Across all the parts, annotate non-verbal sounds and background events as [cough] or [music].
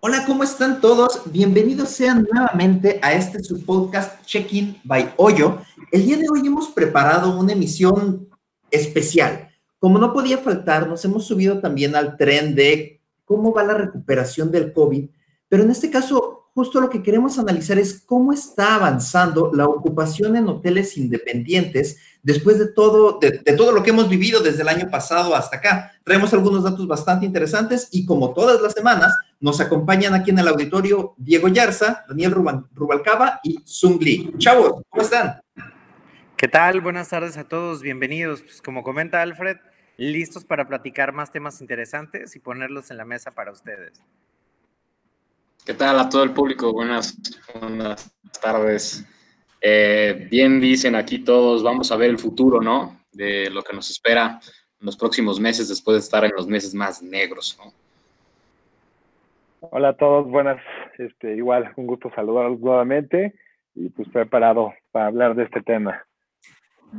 Hola, ¿cómo están todos? Bienvenidos sean nuevamente a este su podcast Check-in by Hoyo. El día de hoy hemos preparado una emisión especial. Como no podía faltar, nos hemos subido también al tren de cómo va la recuperación del COVID, pero en este caso justo lo que queremos analizar es cómo está avanzando la ocupación en hoteles independientes después de todo, de, todo lo que hemos vivido desde el año pasado hasta acá. Traemos algunos datos bastante interesantes y como todas las semanas, nos acompañan aquí en el auditorio Diego Yarza, Daniel Rubalcaba y Sung Lee. Chavos, ¿cómo están? ¿Qué tal? Buenas tardes a todos, bienvenidos. Pues como comenta Alfred, listos para platicar más temas interesantes y ponerlos en la mesa para ustedes. ¿Qué tal a todo el público? Buenas, tardes. Eh, bien dicen aquí todos, vamos a ver el futuro, ¿no? De lo que nos espera en los próximos meses después de estar en los meses más negros, ¿no? Hola a todos, buenas, este, igual, un gusto saludarlos nuevamente y pues preparado para hablar de este tema.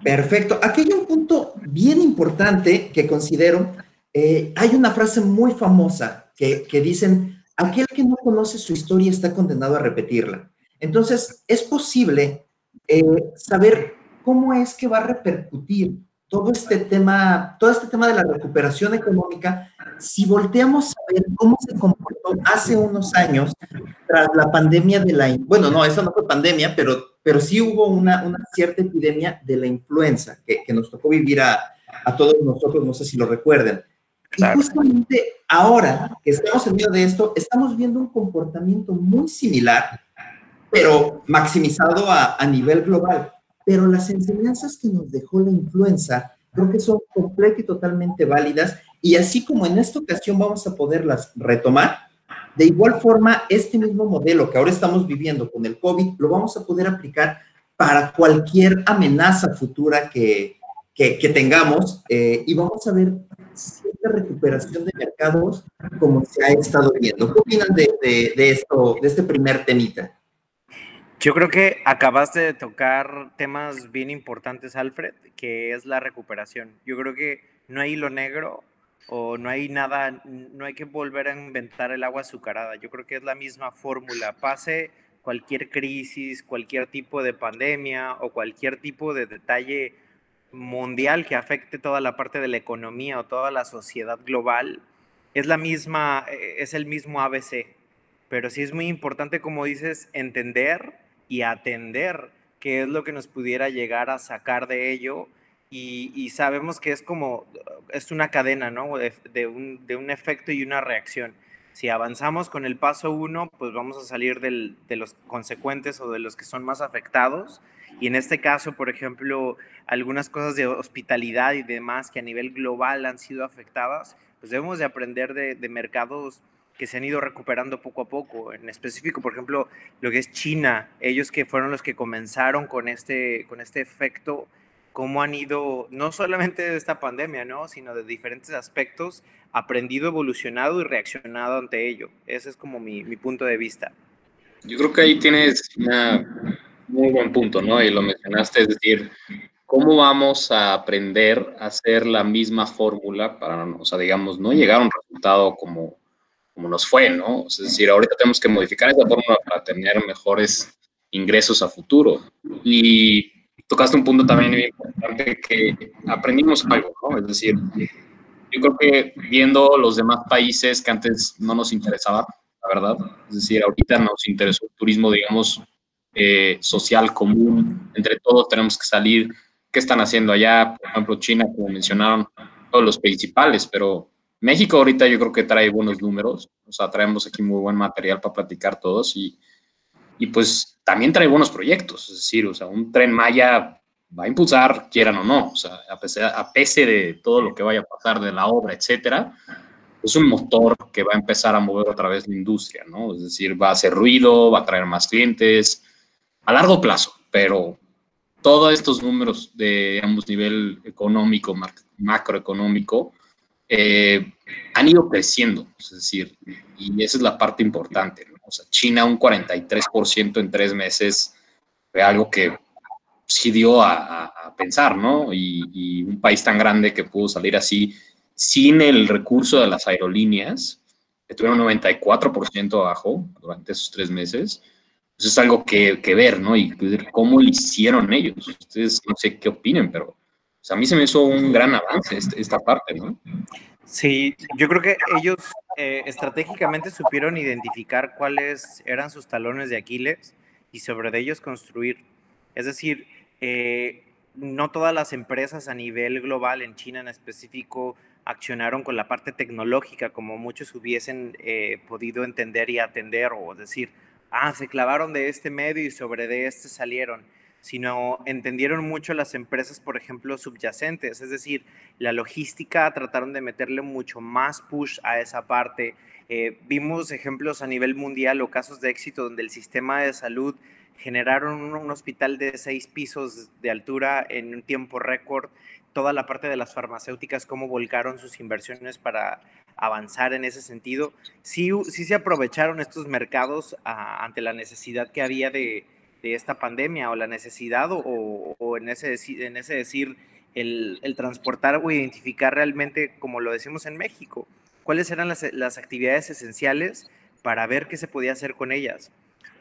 Perfecto. Aquí hay un punto bien importante que considero. Eh, hay una frase muy famosa que, que dicen, aquel que no conoce su historia está condenado a repetirla. Entonces, es posible eh, saber cómo es que va a repercutir todo este tema, todo este tema de la recuperación económica, si volteamos a ver cómo se comportó hace unos años tras la pandemia de la, bueno, no, eso no fue pandemia, pero, pero sí hubo una, una cierta epidemia de la influenza que, que nos tocó vivir a, a todos nosotros, no sé si lo recuerden. Y justamente ahora que estamos en medio de esto, estamos viendo un comportamiento muy similar, pero maximizado a, a nivel global. Pero las enseñanzas que nos dejó la influenza creo que son completamente y totalmente válidas y así como en esta ocasión vamos a poderlas retomar, de igual forma este mismo modelo que ahora estamos viviendo con el COVID lo vamos a poder aplicar para cualquier amenaza futura que, que, que tengamos eh, y vamos a ver cierta recuperación de mercados como se ha estado viendo. ¿Qué opinan de, de, esto, de este primer temita? Yo creo que acabaste de tocar temas bien importantes, Alfred, que es la recuperación. Yo creo que no hay hilo negro o no hay nada, no hay que volver a inventar el agua azucarada. Yo creo que es la misma fórmula. Pase cualquier crisis, cualquier tipo de pandemia o cualquier tipo de detalle mundial que afecte toda la parte de la economía o toda la sociedad global, es la misma, eh, es el mismo ABC. Pero sí es muy importante, como dices, entender y atender qué es lo que nos pudiera llegar a sacar de ello. Y, sabemos que es como, es una cadena, ¿no? De, un, efecto y una reacción. Si avanzamos con el paso uno, pues vamos a salir de los consecuentes o de los que son más afectados y en este caso, por ejemplo, algunas cosas de hospitalidad y demás que a nivel global han sido afectadas, pues debemos de aprender de, mercados que se han ido recuperando poco a poco. En específico, por ejemplo, lo que es China, ellos que fueron los que comenzaron con este, con este efecto, cómo han ido, no solamente de esta pandemia, ¿no? sino de diferentes aspectos, aprendido, evolucionado y reaccionado ante ello. Ese es como mi, mi punto de vista. Yo creo que ahí tienes una muy buen punto, ¿no? Y lo mencionaste, es decir, ¿cómo vamos a aprender a hacer la misma fórmula para, o sea, digamos, no llegar a un resultado como, como nos fue, ¿no? Es decir, ahorita tenemos que modificar esa fórmula para tener mejores ingresos a futuro. Y tocaste un punto también muy importante que aprendimos algo, ¿no? Es decir, yo creo que viendo los demás países que antes no nos interesaba, la verdad, es decir, ahorita nos interesó el turismo, digamos, eh, social común, entre todos tenemos que salir. ¿Qué están haciendo allá? Por ejemplo, China, como mencionaron, todos los principales, pero México ahorita yo creo que trae buenos números, o sea, traemos aquí muy buen material para platicar todos y, y pues también trae buenos proyectos, es decir, o sea, un tren Maya va a impulsar, quieran o no, o sea, a pesar, a pesar de todo lo que vaya a pasar de la obra, etcétera, es un motor que va a empezar a mover otra vez la industria, ¿no? Es decir, va a hacer ruido, va a traer más clientes, a largo plazo, pero todos estos números de, digamos, nivel económico, macroeconómico, eh, han ido creciendo, es decir, y esa es la parte importante. O sea, China un 43% en tres meses fue algo que sí dio a, pensar, ¿no? Y, y, un país tan grande que pudo salir así sin el recurso de las aerolíneas, estuvieron 94% abajo durante esos tres meses. Eso es algo que, que, ver, ¿no? Y cómo lo hicieron ellos. Ustedes no sé qué opinen, pero a mí se me hizo un gran avance este, esta, parte, ¿no? Sí, yo creo que ellos eh, estratégicamente supieron identificar cuáles eran sus talones de Aquiles y sobre ellos construir. Es decir, eh, no todas las empresas a nivel global, en China en específico, accionaron con la parte tecnológica como muchos hubiesen eh, podido entender y atender o decir, ah, se clavaron de este medio y sobre de este salieron, sino entendieron mucho las empresas, por ejemplo, subyacentes, es decir, la logística trataron de meterle mucho más push a esa parte. Eh, vimos ejemplos a nivel mundial o casos de éxito donde el sistema de salud generaron un, hospital de seis pisos de altura en un tiempo récord, toda la parte de las farmacéuticas, cómo volcaron sus inversiones para avanzar en ese sentido. Sí, sí se aprovecharon estos mercados ante la necesidad que había de, de, esta pandemia o la necesidad o, o en, ese, en ese decir el, el, transportar o identificar realmente, como lo decimos en México, cuáles eran las, las actividades esenciales para ver qué se podía hacer con ellas.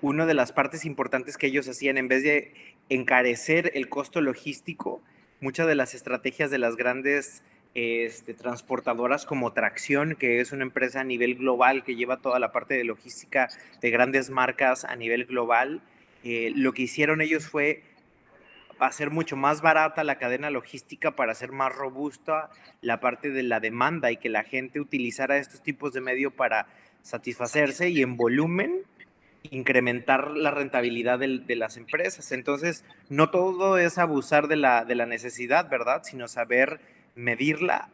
Una de las partes importantes que ellos hacían, en vez de encarecer el costo logístico, muchas de las estrategias de las grandes este, transportadoras como Tracción, que es una empresa a nivel global que lleva toda la parte de logística de grandes marcas a nivel global, eh, lo que hicieron ellos fue hacer mucho más barata la cadena logística para hacer más robusta la parte de la demanda y que la gente utilizara estos tipos de medio para satisfacerse y en volumen incrementar la rentabilidad de, las empresas. Entonces, no todo es abusar de la, necesidad, ¿verdad? Sino saber medirla,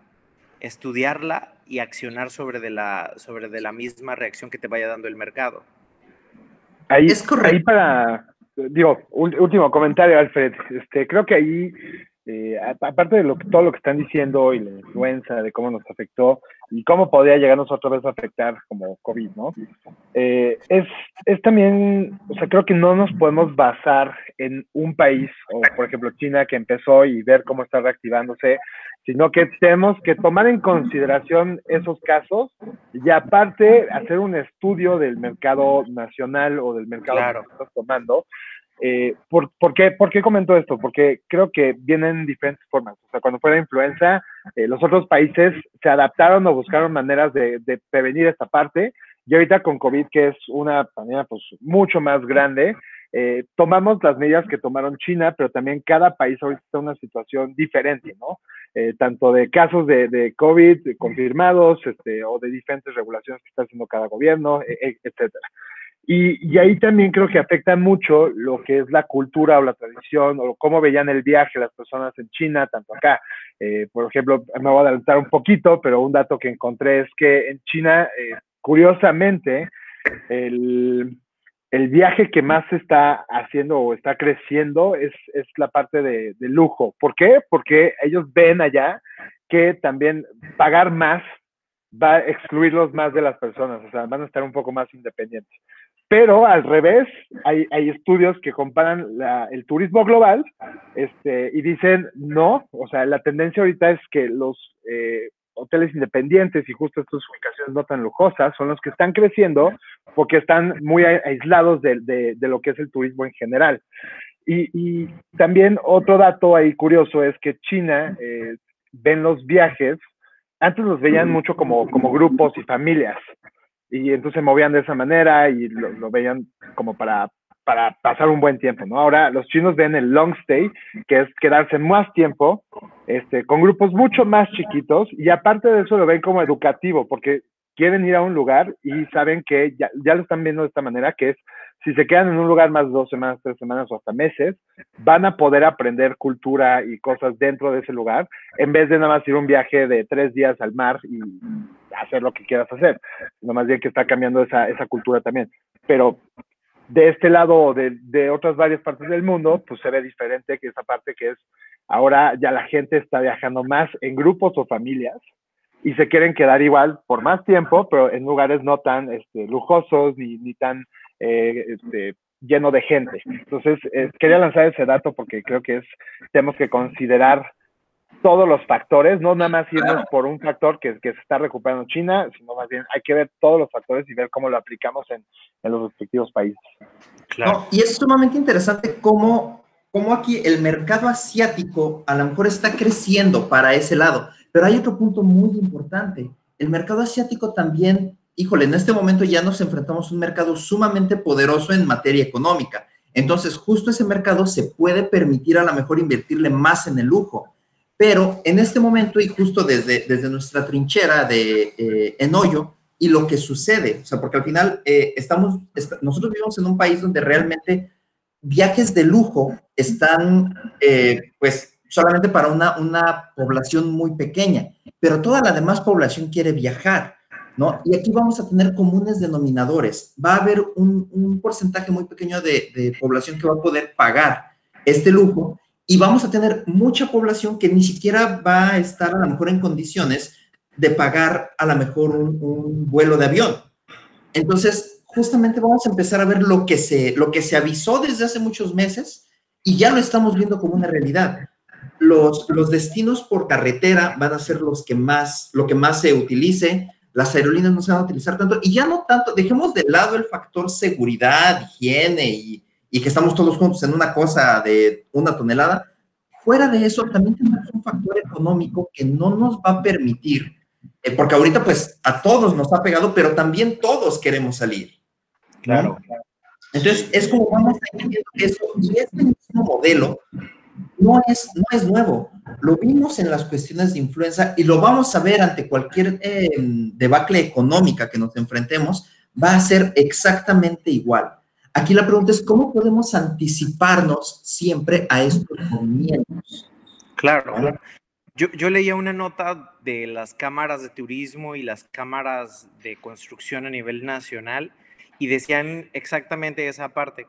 estudiarla y accionar sobre sobre de la misma reacción que te vaya dando el mercado. Ahí, es correcto. Ahí para, digo, último comentario, Alfred. Este, creo que ahí eh, aparte de lo, todo lo que están diciendo y la influenza, de cómo nos afectó y cómo podría llegarnos otra vez a afectar como COVID, ¿no? Eh, es, es también, o sea, creo que no nos podemos basar en un país, o por ejemplo China que empezó y ver cómo está reactivándose, sino que tenemos que tomar en consideración esos casos y aparte hacer un estudio del mercado nacional o del mercado que estamos tomando eh, ¿por, qué, ¿Por qué comento esto? Porque creo que vienen diferentes formas. O sea, cuando fue la influenza, eh, los otros países se adaptaron o buscaron maneras de, prevenir esta parte. Y ahorita con COVID, que es una pandemia pues, mucho más grande, eh, tomamos las medidas que tomaron China, pero también cada país ahorita está en una situación diferente, ¿no? tanto de casos de, de COVID confirmados este, o de diferentes regulaciones que está haciendo cada gobierno, e, e, etcétera. Y, ahí también creo que afecta mucho lo que es la cultura o la tradición o cómo veían el viaje las personas en China, tanto acá. Eh, por ejemplo, me voy a adelantar un poquito, pero un dato que encontré es que en China, eh, curiosamente, el, viaje que más se está haciendo o está creciendo es, es la parte de lujo. ¿Por qué? Porque ellos ven allá que también pagar más va a excluirlos más de las personas, o sea, van a estar un poco más independientes. Pero al revés, hay, hay estudios que comparan el turismo global este, y dicen no, o sea, la tendencia ahorita es que los eh, hoteles independientes y justo estas ubicaciones no tan lujosas son los que están creciendo porque están muy aislados de, lo que es el turismo en general. Y, también otro dato ahí curioso es que China eh, ven los viajes, antes los veían mucho como grupos y familias, y entonces se movían de esa manera y lo, veían como para, para pasar un buen tiempo, ¿no? Ahora los chinos ven el long stay, que es quedarse más tiempo, este, con grupos mucho más chiquitos y aparte de eso lo ven como educativo, porque quieren ir a un lugar y saben que ya, ya lo están viendo de esta manera, que es si se quedan en un lugar más dos semanas, tres semanas o hasta meses, van a poder aprender cultura y cosas dentro de ese lugar, en vez de nada más ir un viaje de tres días al mar y hacer lo que quieras hacer, sino más bien que está cambiando esa, esa cultura también. Pero de este lado, de, de otras varias partes del mundo, pues se ve diferente que esa parte que es ahora ya la gente está viajando más en grupos o familias y se quieren quedar igual por más tiempo, pero en lugares no tan este, lujosos ni, ni tan eh, este, lleno de gente. Entonces, eh, quería lanzar ese dato porque creo que es, tenemos que considerar todos los factores, no nada más irnos por un factor que, que, se está recuperando China, sino más bien hay que ver todos los factores y ver cómo lo aplicamos en, en los respectivos países. Claro. y es sumamente interesante cómo, cómo aquí el mercado asiático a lo mejor está creciendo para ese lado, pero hay otro punto muy importante. El mercado asiático también, híjole, en este momento ya nos enfrentamos a un mercado sumamente poderoso en materia económica. Entonces, justo ese mercado se puede permitir a lo mejor invertirle más en el lujo pero en este momento y justo desde, desde nuestra trinchera de eh, en hoyo y lo que sucede, o sea, porque al final eh, estamos, nosotros vivimos en un país donde realmente viajes de lujo están, eh, pues, solamente para una, una población muy pequeña, pero toda la demás población quiere viajar, ¿no? Y aquí vamos a tener comunes denominadores. Va a haber un, un porcentaje muy pequeño de, de población que va a poder pagar este lujo y vamos a tener mucha población que ni siquiera va a estar a lo mejor en condiciones de pagar a lo mejor un, vuelo de avión. Entonces, justamente vamos a empezar a ver lo que, se, lo que se avisó desde hace muchos meses y ya lo estamos viendo como una realidad. Los, los destinos por carretera van a ser los que más, lo que más se utilice, las aerolíneas no se van a utilizar tanto y ya no tanto, dejemos de lado el factor seguridad, higiene y, y que estamos todos juntos en una cosa de una tonelada, fuera de eso también tenemos un factor económico que no nos va a permitir, eh, porque ahorita pues a todos nos ha pegado, pero también todos queremos salir. Claro. Entonces es como vamos a ir viendo eso y este mismo modelo no es, no es nuevo. Lo vimos en las cuestiones de influenza y lo vamos a ver ante cualquier eh, debacle económica que nos enfrentemos, va a ser exactamente igual. Aquí la pregunta es, ¿cómo podemos anticiparnos siempre a estos movimientos? Claro. Yo, yo, leía una nota de las cámaras de turismo y las cámaras de construcción a nivel nacional y decían exactamente esa parte.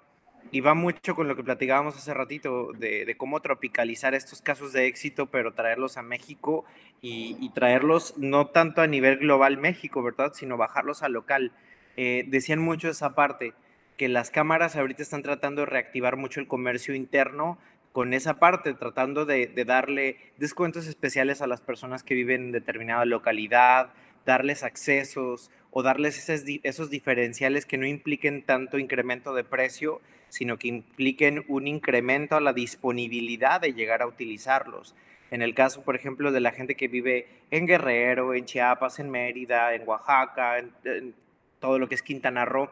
Y va mucho con lo que platicábamos hace ratito de, de cómo tropicalizar estos casos de éxito, pero traerlos a México y, y, traerlos no tanto a nivel global México, ¿verdad? Sino bajarlos a local. Eh, decían mucho esa parte que las cámaras ahorita están tratando de reactivar mucho el comercio interno con esa parte, tratando de, darle descuentos especiales a las personas que viven en determinada localidad, darles accesos o darles esos, esos diferenciales que no impliquen tanto incremento de precio, sino que impliquen un incremento a la disponibilidad de llegar a utilizarlos. En el caso, por ejemplo, de la gente que vive en Guerrero, en Chiapas, en Mérida, en Oaxaca, en todo lo que es Quintana Roo,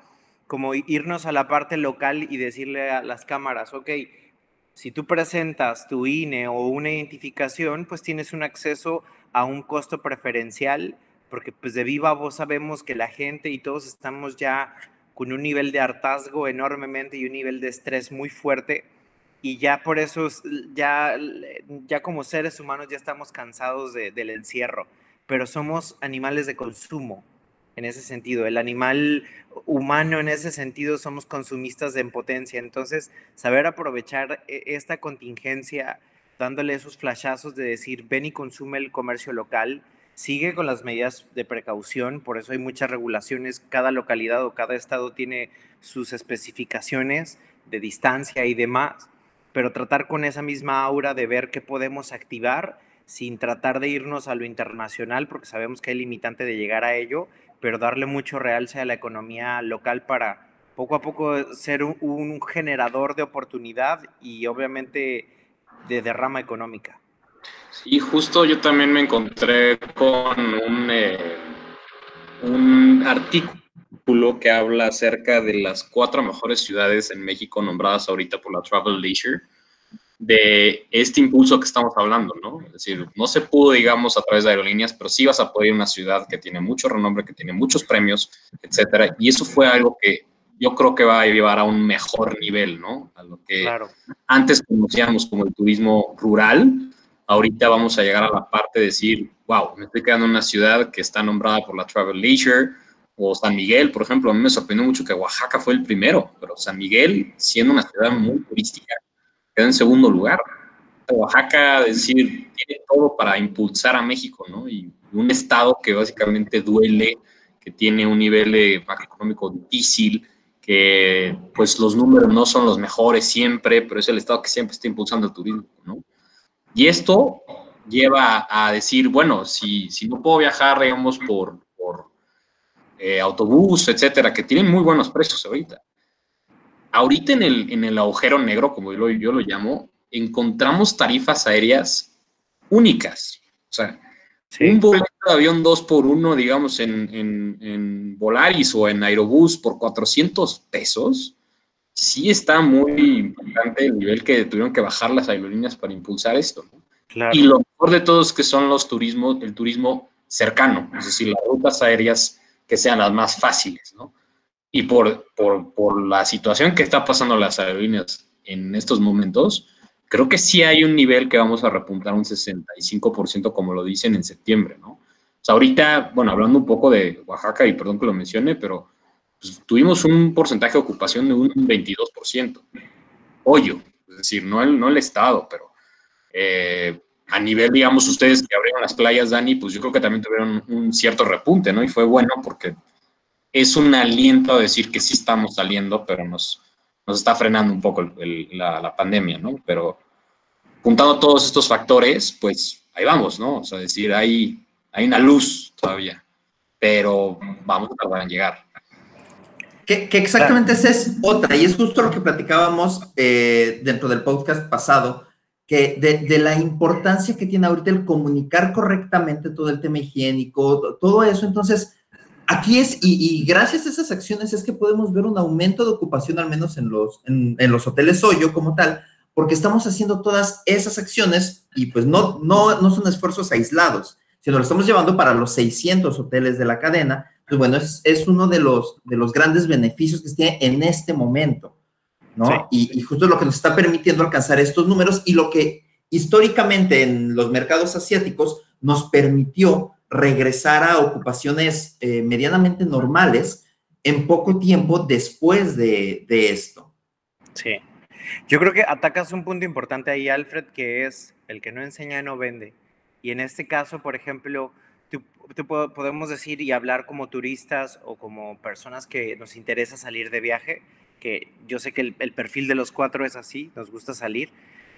como irnos a la parte local y decirle a las cámaras, ok, si tú presentas tu INE o una identificación, pues tienes un acceso a un costo preferencial, porque pues de viva voz sabemos que la gente y todos estamos ya con un nivel de hartazgo enormemente y un nivel de estrés muy fuerte y ya por eso ya, ya como seres humanos ya estamos cansados del encierro, pero somos animales de consumo en ese sentido. El animal humano en ese sentido somos consumistas de potencia. Entonces, saber aprovechar e, esta contingencia, dándole esos flashazos de decir, ven y consume el comercio local, sigue con las medidas de precaución, por eso hay muchas regulaciones, cada localidad o cada estado tiene sus especificaciones de distancia y demás, pero tratar con esa misma aura de ver qué podemos activar sin tratar de irnos a lo internacional, porque sabemos que hay limitante de llegar a ello, pero darle mucho realce a la economía local para poco a poco ser un, generador de oportunidad y obviamente de derrama económica. Sí, justo yo también me encontré con un, eh, un artículo que habla acerca de las cuatro mejores ciudades en México nombradas ahorita por la Travel Leisure de este impulso que estamos hablando, ¿no? Es decir, no se pudo, digamos, a través de aerolíneas, pero sí vas a poder ir a una ciudad que tiene mucho renombre, que tiene muchos premios, etcétera. Y eso fue algo que yo creo que va a llevar a un mejor nivel, ¿no? A lo que antes conocíamos como el turismo rural, ahorita vamos a llegar a la parte de decir, wow, me estoy quedando en una ciudad que está nombrada por la Travel Leisure, o San Miguel, por ejemplo, a mí me sorprendió mucho que Oaxaca fue el primero, pero San Miguel, siendo una ciudad muy turística, quedó en segundo lugar. Oaxaca, es decir, tiene todo para impulsar a México, ¿no? Y un estado que básicamente duele, que tiene un nivel macroeconómico difícil, que pues los números no son los mejores siempre, pero es el estado que siempre está impulsando el turismo, ¿no? Y esto lleva a decir, bueno, si, si no puedo viajar, digamos, por, por eh, autobús, etcétera, que tienen muy buenos precios ahorita. Ahorita en el, en el agujero negro, como yo yo lo llamo, encontramos tarifas aéreas únicas. O sea, un boleto de avión 2 por 1 digamos, en, en, en, Volaris o en Aerobús por 400 pesos, sí está muy importante el nivel que tuvieron que bajar las aerolíneas para impulsar esto. Y lo mejor de todo es que son los turismos, el turismo cercano, es decir, las rutas aéreas que sean las más fáciles, ¿no? Y por, por, por la situación que está pasando las aerolíneas en estos momentos, creo que sí hay un nivel que vamos a repuntar un 65%, como lo dicen en septiembre, ¿no? O sea, ahorita, bueno, hablando un poco de Oaxaca, y perdón que lo mencione, pero pues, tuvimos un porcentaje de ocupación de un 22%. Hoyo, es decir, no el, no el Estado, pero eh, a nivel, digamos, ustedes que abrieron las playas, Dani, pues yo creo que también tuvieron un cierto repunte, ¿no? Y fue bueno porque es un aliento a decir que sí estamos saliendo, pero nos, nos está frenando un poco la, la, pandemia, ¿no? Pero juntando todos estos factores, pues ahí vamos, ¿no? O sea, decir, hay, hay una luz todavía, pero vamos a tardar en llegar. Que, exactamente esa es otra, y es justo lo que platicábamos eh, dentro del podcast pasado, que de, de, la importancia que tiene ahorita el comunicar correctamente todo el tema higiénico, todo eso. Entonces, aquí es, y, gracias a esas acciones es que podemos ver un aumento de ocupación, al menos en los, en, los hoteles Hoyo como tal, porque estamos haciendo todas esas acciones y pues no, no, no son esfuerzos aislados, sino lo estamos llevando para los 600 hoteles de la cadena. Pues bueno, es, es uno de los, de los grandes beneficios que se tiene en este momento, ¿no? Y, y justo lo que nos está permitiendo alcanzar estos números y lo que históricamente en los mercados asiáticos nos permitió regresar a ocupaciones eh, medianamente normales en poco tiempo después de, esto. Sí. Yo creo que atacas un punto importante ahí, Alfred, que es el que no enseña no vende. Y en este caso, por ejemplo, tú, podemos decir y hablar como turistas o como personas que nos interesa salir de viaje, que yo sé que el, el perfil de los cuatro es así, nos gusta salir,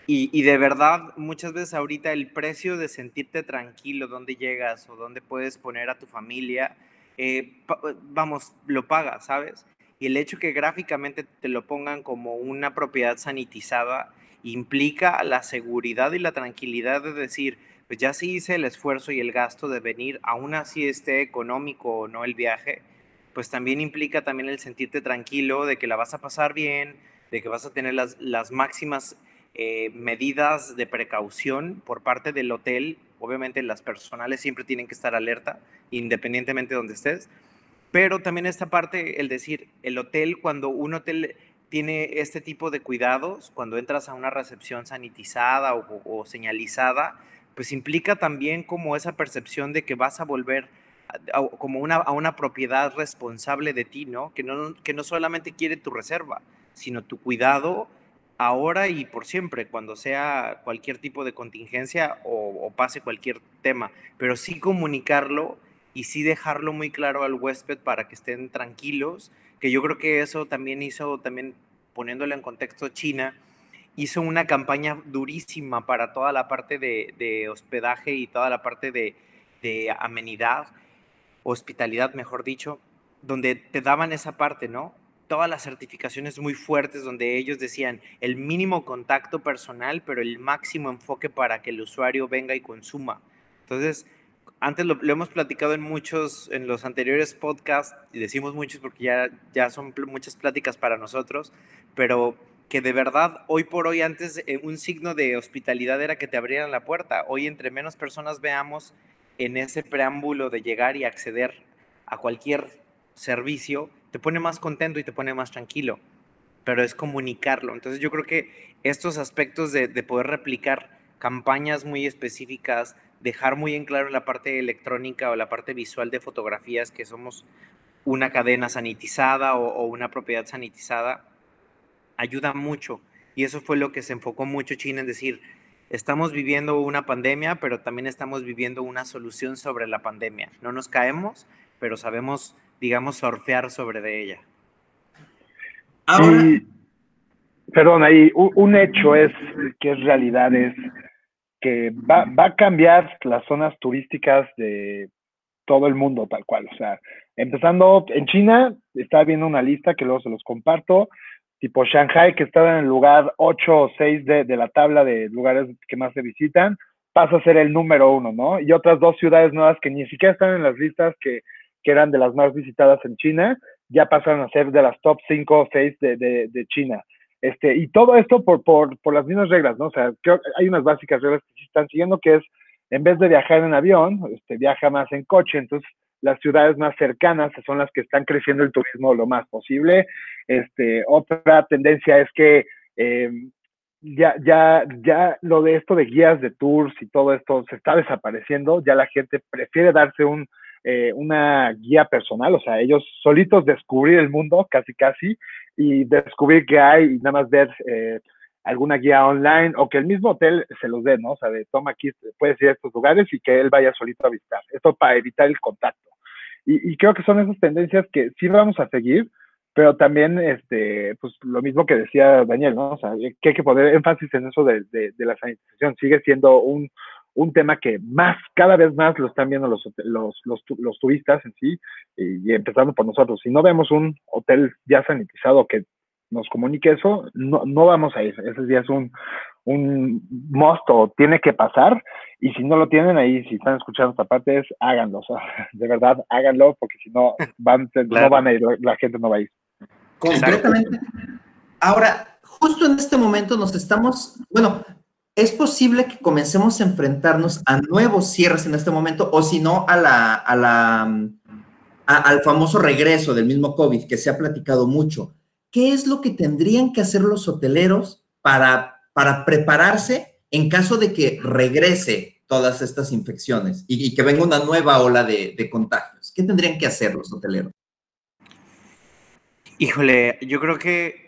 y, de verdad, muchas veces ahorita el precio de sentirte tranquilo, dónde llegas o dónde puedes poner a tu familia, eh, vamos, lo pagas, ¿sabes? Y el hecho que gráficamente te lo pongan como una propiedad sanitizada implica la seguridad y la tranquilidad de decir, pues ya sí hice el esfuerzo y el gasto de venir, aún así esté económico o no el viaje, pues también implica también el sentirte tranquilo de que la vas a pasar bien, de que vas a tener las, las máximas eh, medidas de precaución por parte del hotel. Obviamente las personales siempre tienen que estar alerta, independientemente de donde estés. Pero también esta parte, el decir, el hotel, cuando un hotel tiene este tipo de cuidados, cuando entras a una recepción sanitizada o, señalizada, pues implica también como esa percepción de que vas a volver como una, a una propiedad responsable de ti, ¿no? Que, ¿no? que no solamente quiere tu reserva, sino tu cuidado ahora y por siempre, cuando sea cualquier tipo de contingencia o, pase cualquier tema, pero sí comunicarlo y sí dejarlo muy claro al huésped para que estén tranquilos, que yo creo que eso también hizo, también poniéndolo en contexto China, hizo una campaña durísima para toda la parte de, hospedaje y toda la parte de, de amenidad, hospitalidad, mejor dicho, donde te daban esa parte, ¿no? Todas las certificaciones muy fuertes donde ellos decían el mínimo contacto personal, pero el máximo enfoque para que el usuario venga y consuma. Entonces, antes lo, hemos platicado en muchos, en los anteriores podcasts, y decimos muchos porque ya, ya son muchas pláticas para nosotros, pero que de verdad, hoy por hoy, antes eh, un signo de hospitalidad era que te abrieran la puerta. Hoy, entre menos personas veamos en ese preámbulo de llegar y acceder a cualquier servicio, te pone más contento y te pone más tranquilo, pero es comunicarlo. Entonces yo creo que estos aspectos de, poder replicar campañas muy específicas, dejar muy en claro la parte electrónica o la parte visual de fotografías que somos una cadena sanitizada o, una propiedad sanitizada, ayuda mucho. Y eso fue lo que se enfocó mucho China en decir, estamos viviendo una pandemia, pero también estamos viviendo una solución sobre la pandemia. No nos caemos, pero sabemos digamos, surfear sobre de ella. Ahora... perdón, ahí un hecho es que es realidad, es que va, va a cambiar las zonas turísticas de todo el mundo tal cual. O sea, empezando en China, estaba viendo una lista que luego se los comparto, tipo Shanghai, que estaba en el lugar 8 o 6 de, de, la tabla de lugares que más se visitan, pasa a ser el número uno, ¿no? Y otras dos ciudades nuevas que ni siquiera están en las listas que, que eran de las más visitadas en China, ya pasan a ser de las top 5 o 6 de, de, de, China. Este, y todo esto por, por, por las mismas reglas, ¿no? O sea, hay unas básicas reglas que se están siguiendo, que es en vez de viajar en avión, este, viaja más en coche, entonces las ciudades más cercanas son las que están creciendo el turismo lo más posible. Este, otra tendencia es que eh, ya, ya, ya lo de esto de guías de tours y todo esto se está desapareciendo, ya la gente prefiere darse un, eh, una guía personal, o sea, ellos solitos descubrir el mundo casi casi y descubrir qué hay y nada más ver eh, alguna guía online o que el mismo hotel se los dé, ¿no? O sea, de toma aquí, puedes ir a estos lugares y que él vaya solito a visitar. Esto para evitar el contacto. Y, creo que son esas tendencias que sí vamos a seguir, pero también, este, pues lo mismo que decía Daniel, ¿no? O sea, que hay que poner énfasis en eso de, de, de la sanitización. Sigue siendo un, un tema que más, cada vez más lo están viendo los, los, los, los turistas en sí, y, y, empezando por nosotros. Si no vemos un hotel ya sanitizado que nos comunique eso, no, no vamos a ir. Ese día es un, un mosto, tiene que pasar. Y si no lo tienen ahí, si están escuchando esta parte, es háganlo. [laughs] O sea, de verdad, háganlo, porque si no, van, claro. no van a ir, la gente no va a ir. Completamente. Ahora, justo en este momento nos estamos, bueno, es posible que comencemos a enfrentarnos a nuevos cierres en este momento, o si no, a la, al famoso regreso del mismo COVID que se ha platicado mucho. ¿qué es lo que tendrían que hacer los hoteleros para, para prepararse en caso de que regrese todas estas infecciones y, y que venga una nueva ola de, de, contagios? ¿Qué tendrían que hacer los hoteleros? Híjole, yo creo que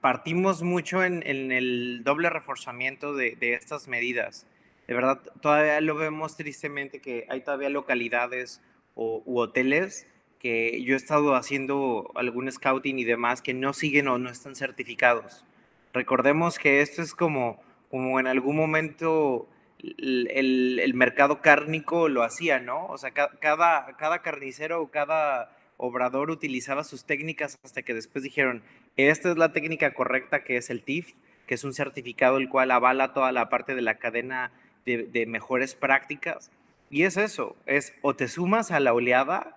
partimos mucho en, en el doble reforzamiento de, de, estas medidas. De verdad, todavía lo vemos tristemente que hay todavía localidades o, u hoteles que yo he estado haciendo algún scouting y demás que no siguen o no están certificados. Recordemos que esto es como, como en algún momento el, el, el mercado cárnico lo hacía, ¿no? O sea, cada, cada carnicero o cada obrador utilizaba sus técnicas hasta que después dijeron, esta es la técnica correcta que es el TIF, que es un certificado el cual avala toda la parte de la cadena de, mejores prácticas. Y es eso, es o te sumas a la oleada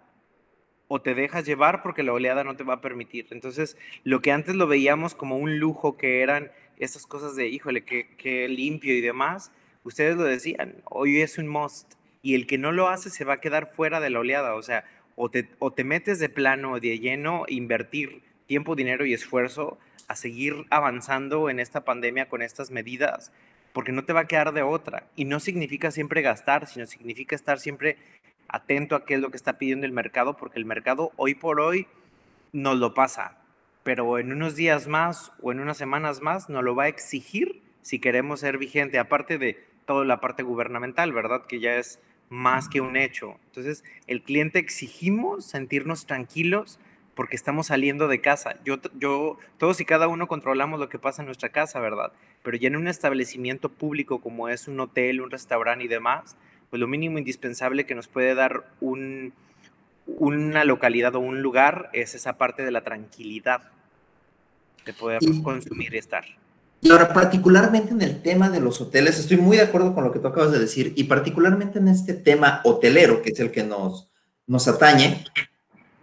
o te dejas llevar porque la oleada no te va a permitir. Entonces, lo que antes lo veíamos como un lujo, que eran esas cosas de, híjole, que, limpio y demás, ustedes lo decían, hoy es un must. Y el que no lo hace se va a quedar fuera de la oleada. O sea, o te, o te metes de plano, de lleno, invertir tiempo, dinero y esfuerzo a seguir avanzando en esta pandemia con estas medidas, porque no te va a quedar de otra. Y no significa siempre gastar, sino significa estar siempre atento a qué es lo que está pidiendo el mercado, porque el mercado hoy por hoy nos lo pasa, pero en unos días más o en unas semanas más nos lo va a exigir si queremos ser vigente, aparte de toda la parte gubernamental, ¿verdad? Que ya es más que un hecho. Entonces, el cliente exigimos sentirnos tranquilos porque estamos saliendo de casa. Yo, yo, todos y cada uno controlamos lo que pasa en nuestra casa, ¿verdad? Pero ya en un establecimiento público como es un hotel, un restaurante y demás, pues lo mínimo indispensable que nos puede dar un, una localidad o un lugar es esa parte de la tranquilidad de poder y, consumir y estar. Y ahora, particularmente en el tema de los hoteles, estoy muy de acuerdo con lo que tú acabas de decir, y particularmente en este tema hotelero, que es el que nos, nos atañe,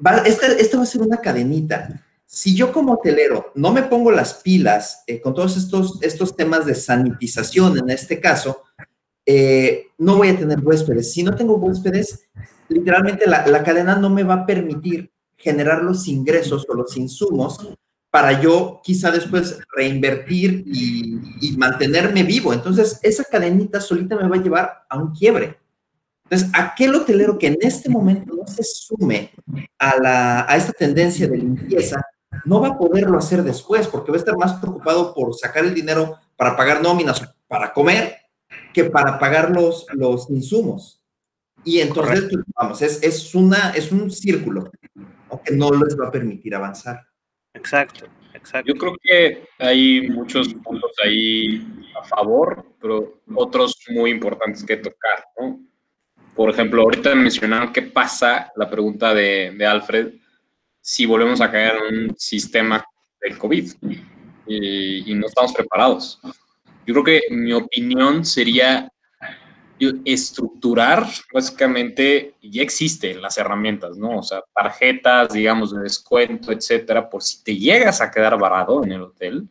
va, este, este va a ser una cadenita. Si yo como hotelero no me pongo las pilas eh, con todos estos, estos temas de sanitización en este caso, eh, no voy a tener huéspedes. Si no tengo huéspedes, literalmente la, la, cadena no me va a permitir generar los ingresos o los insumos para yo quizá después reinvertir y, y mantenerme vivo. Entonces, esa cadenita solita me va a llevar a un quiebre. Entonces, aquel hotelero que en este momento no se sume a, la, a esta tendencia de limpieza, no va a poderlo hacer después, porque va a estar más preocupado por sacar el dinero para pagar nóminas, para comer, que para pagar los, los insumos. Y entonces, vamos, es, es, una, es un círculo que no les va a permitir avanzar. Exacto, exacto. Yo creo que hay muchos puntos ahí a favor, pero otros muy importantes que tocar, ¿no? Por ejemplo, ahorita mencionaron qué pasa, la pregunta de, de Alfred, si volvemos a caer en un sistema del COVID y, y no estamos preparados. Yo creo que mi opinión sería estructurar, básicamente, ya existen las herramientas, ¿no? O sea, tarjetas, digamos, de descuento, etcétera, por si te llegas a quedar varado en el hotel,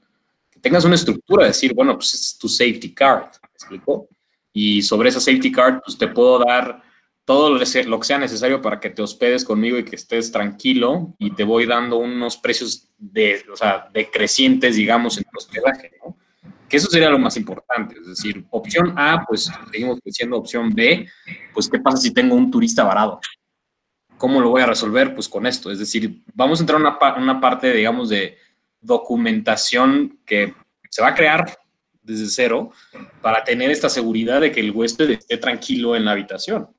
que tengas una estructura, decir, bueno, pues es tu safety card, ¿me explico? Y sobre esa safety card, pues te puedo dar todo lo que sea necesario para que te hospedes conmigo y que estés tranquilo y te voy dando unos precios de, o sea, decrecientes, digamos, en tu hospedaje. Que eso sería lo más importante. Es decir, opción A, pues seguimos diciendo opción B, pues ¿qué pasa si tengo un turista varado? ¿Cómo lo voy a resolver? Pues con esto. Es decir, vamos a entrar en una, parte, digamos, de documentación que se va a crear desde cero para tener esta seguridad de que el huésped esté tranquilo en la habitación.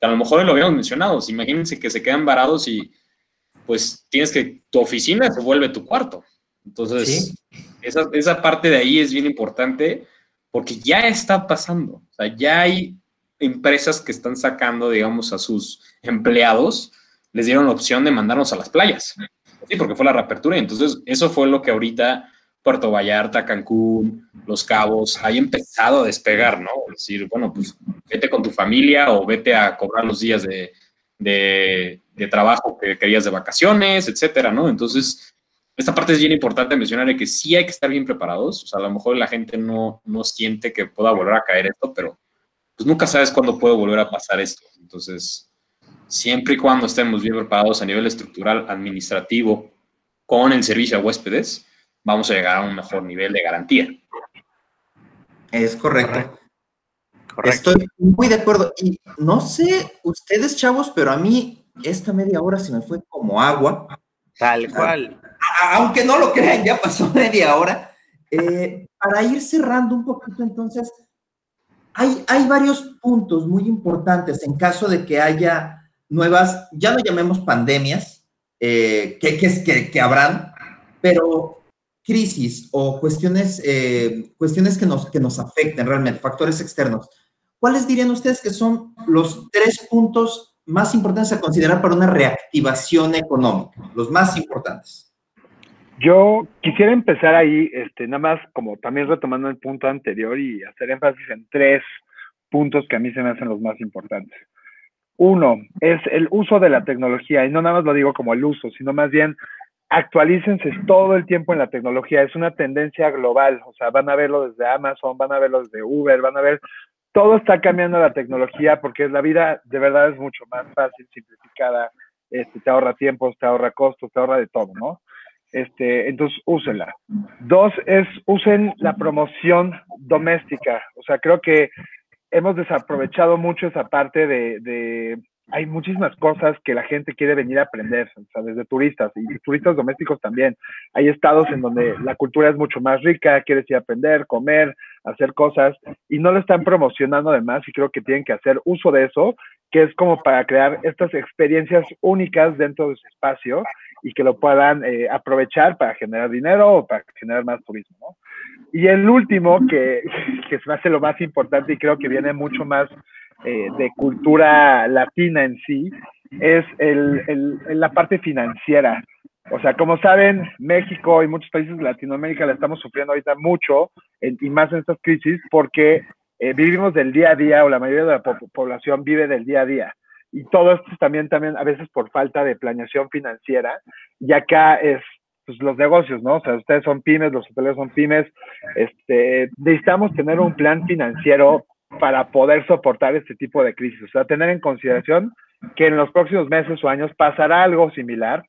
A lo mejor lo habíamos mencionado. Imagínense que se quedan varados y pues tienes que tu oficina se vuelve tu cuarto. Entonces, esa, esa, parte de ahí es bien importante porque ya está pasando. O ya hay empresas que están sacando, digamos, a sus empleados, les dieron la opción de mandarnos a las playas. Sí, porque fue la reapertura. Entonces, eso fue lo que ahorita Puerto Vallarta, Cancún, Los Cabos, hay empezado a despegar, ¿no? Es decir, bueno, pues vete con tu familia o vete a cobrar los días de, de, de trabajo que querías de vacaciones, etcétera, ¿no? Entonces, esta parte es bien importante mencionar de que sí hay que estar bien preparados. O sea, a lo mejor la gente no, no siente que pueda volver a caer esto, pero pues nunca sabes cuándo puede volver a pasar esto. Entonces, siempre y cuando estemos bien preparados a nivel estructural, administrativo, con el servicio a huéspedes, vamos a llegar a un mejor nivel de garantía. Es correcto. correcto. Estoy muy de acuerdo. Y no sé ustedes, chavos, pero a mí esta media hora se me fue como agua. Tal cual aunque no lo crean, ya pasó [laughs] media hora. Eh, para ir cerrando un poquito, entonces, hay, hay varios puntos muy importantes en caso de que haya nuevas, ya no llamemos pandemias, eh, que, que, que, habrán, pero crisis o cuestiones, eh, cuestiones que, nos, que nos afecten realmente, factores externos. ¿Cuáles dirían ustedes que son los tres puntos más importantes a considerar para una reactivación económica? Los más importantes. Yo quisiera empezar ahí, este, nada más como también retomando el punto anterior y hacer énfasis en tres puntos que a mí se me hacen los más importantes. Uno es el uso de la tecnología, y no nada más lo digo como el uso, sino más bien actualícense todo el tiempo en la tecnología. Es una tendencia global, o sea, van a verlo desde Amazon, van a verlo desde Uber, van a ver, todo está cambiando la tecnología porque la vida de verdad es mucho más fácil, simplificada, este, te ahorra tiempo, te ahorra costos, te ahorra de todo, ¿no? Este, entonces úsenla. Dos es usen la promoción doméstica. O sea, creo que hemos desaprovechado mucho esa parte de, de, hay muchísimas cosas que la gente quiere venir a aprender, o sea, desde turistas y turistas domésticos también. Hay estados en donde la cultura es mucho más rica, quieres ir a aprender, comer, hacer cosas y no lo están promocionando además y creo que tienen que hacer uso de eso, que es como para crear estas experiencias únicas dentro de su espacio y que lo puedan eh, aprovechar para generar dinero o para generar más turismo. ¿no? Y el último, que, [laughs] que se me hace lo más importante y creo que viene mucho más eh, de cultura latina en sí, es el, el, la parte financiera. O sea, como saben, México y muchos países de Latinoamérica la estamos sufriendo ahorita mucho y más en estas crisis porque eh, vivimos del día a día o la mayoría de la población vive del día a día y todo esto también, también a veces por falta de planeación financiera, y acá es pues, los negocios, ¿no? O sea, ustedes son pymes, los hoteles son pymes, este, necesitamos tener un plan financiero para poder soportar este tipo de crisis, o sea, tener en consideración que en los próximos meses o años pasará algo similar,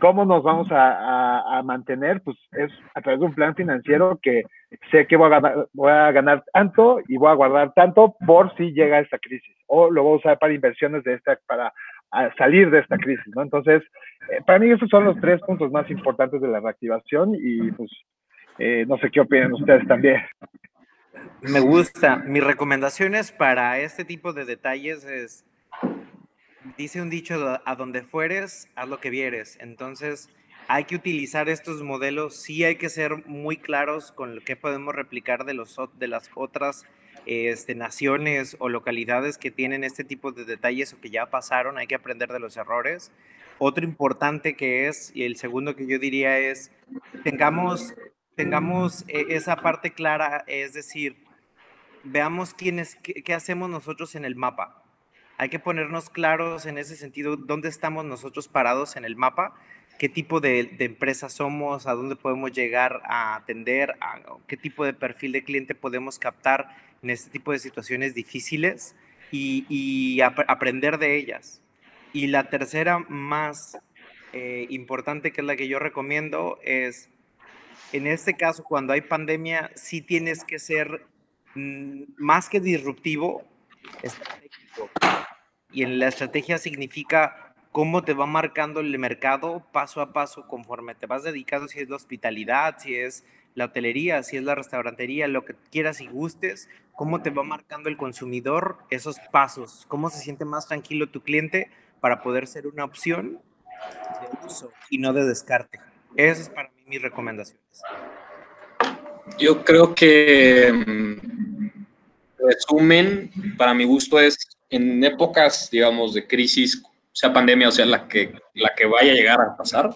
¿Cómo nos vamos a, mantener? Pues es a través de un plan financiero que sé que voy a, ganar, tanto y voy a guardar tanto por si llega esta crisis. O lo voy a usar para inversiones de esta, para salir de esta crisis, ¿no? Entonces, eh, para mí esos son los tres puntos más importantes de la reactivación y pues eh, no sé qué opinan ustedes también. Me gusta. Mis recomendaciones para este tipo de detalles es dice un dicho, a donde fueres, haz lo que vieres. Entonces, hay que utilizar estos modelos, sí hay que ser muy claros con lo que podemos replicar de, los, de las otras este, naciones o localidades que tienen este tipo de detalles o que ya pasaron, hay que aprender de los errores. Otro importante que es, y el segundo que yo diría es, tengamos, tengamos eh, esa parte clara, es decir, veamos quién qué, qué hacemos nosotros en el mapa. Hay que ponernos claros en ese sentido, dónde estamos nosotros parados en el mapa, qué tipo de, de empresa somos, a dónde podemos llegar a atender, a, qué tipo de perfil de cliente podemos captar en este tipo de situaciones difíciles y, aprender de ellas. Y la tercera más eh, importante, que es la que yo recomiendo, es, en este caso, cuando hay pandemia, sí tienes que ser mm, más que disruptivo, estratégico. Y en la estrategia significa cómo te va marcando el mercado paso a paso conforme te vas dedicando, si es la hospitalidad, si es la hotelería, si es la restaurantería, lo que quieras y gustes, cómo te va marcando el consumidor esos pasos, cómo se siente más tranquilo tu cliente para poder ser una opción de uso y no de descarte. Esa es para mí mis recomendaciones. Yo creo que mm, resumen, para mi gusto, es en épocas, digamos, de crisis, sea pandemia o sea la que, la que vaya a llegar a pasar,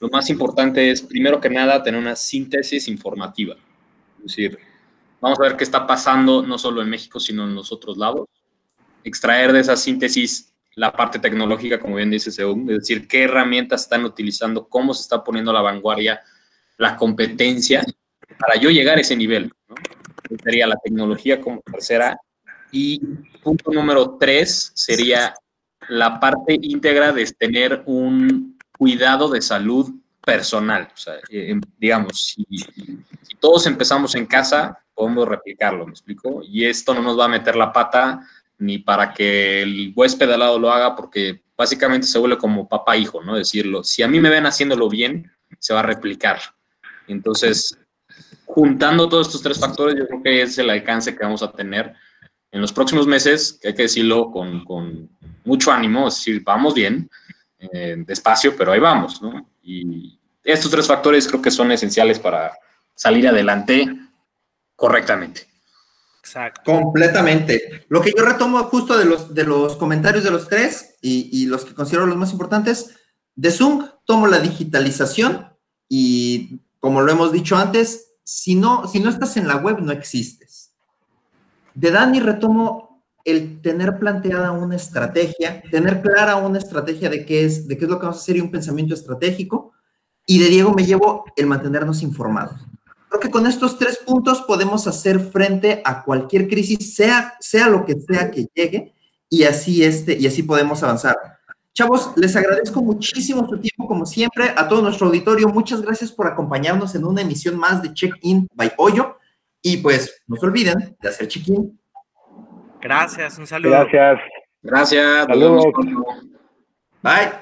lo más importante es, primero que nada, tener una síntesis informativa. Es decir, vamos a ver qué está pasando no solo en México, sino en los otros lados. Extraer de esa síntesis la parte tecnológica, como bien dice Seung, es decir, qué herramientas están utilizando, cómo se está poniendo la vanguardia la competencia para yo llegar a ese nivel. ¿no? Sería la tecnología como tercera. Y punto número tres sería la parte íntegra de tener un cuidado de salud personal. O sea, eh, em, digamos, si, todos empezamos en casa, podemos replicarlo, ¿me explico? Y esto no nos va a meter la pata ni para que el huésped al lado lo haga, porque básicamente se vuelve como papá-hijo, ¿no? Decirlo, si a mí me ven haciéndolo bien, se va a replicar. Entonces, juntando todos estos tres factores, yo creo que es el alcance que vamos a tener en los próximos meses, que hay que decirlo con, con mucho ánimo, es decir, vamos bien, eh, despacio, pero ahí vamos, ¿no? Y estos tres factores creo que son esenciales para salir adelante correctamente. Exacto. Completamente. Lo que yo retomo justo de los, de los comentarios de los tres y, y los que considero los más importantes, de Zoom tomo la digitalización y como lo hemos dicho antes, si no, si no estás en la web no existes. De Dani retomo el tener planteada una estrategia, tener clara una estrategia de qué es, de qué es lo que vamos a hacer y un pensamiento estratégico. Y de Diego me llevo el mantenernos informados. Creo que con estos tres puntos podemos hacer frente a cualquier crisis, sea, sea lo que sea que llegue, y así, este, y así podemos avanzar. Chavos, les agradezco muchísimo su tiempo, como siempre, a todo nuestro auditorio. Muchas gracias por acompañarnos en una emisión más de Check-in by Pollo. Y pues, no se olviden de hacer check-in Gracias, un saludo. Gracias. Gracias. Saludos. Bye.